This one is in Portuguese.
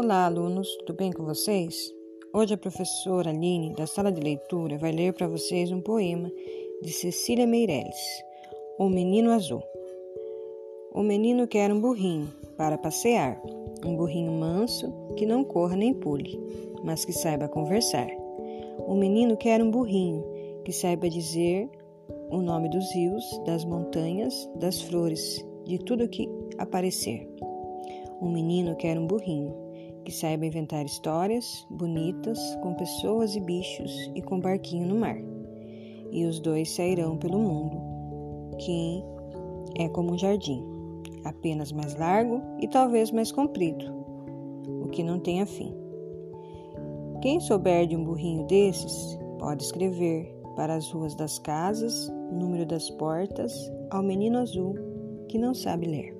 Olá, alunos, tudo bem com vocês? Hoje a professora Aline, da sala de leitura, vai ler para vocês um poema de Cecília Meirelles, O Menino Azul. O menino quer um burrinho para passear, um burrinho manso que não corra nem pule, mas que saiba conversar. O menino quer um burrinho que saiba dizer o nome dos rios, das montanhas, das flores, de tudo que aparecer. Um menino quer um burrinho que saiba inventar histórias bonitas com pessoas e bichos e com barquinho no mar. E os dois sairão pelo mundo, que é como um jardim, apenas mais largo e talvez mais comprido, o que não tenha fim. Quem souber de um burrinho desses, pode escrever para as ruas das casas, número das portas, ao menino azul que não sabe ler.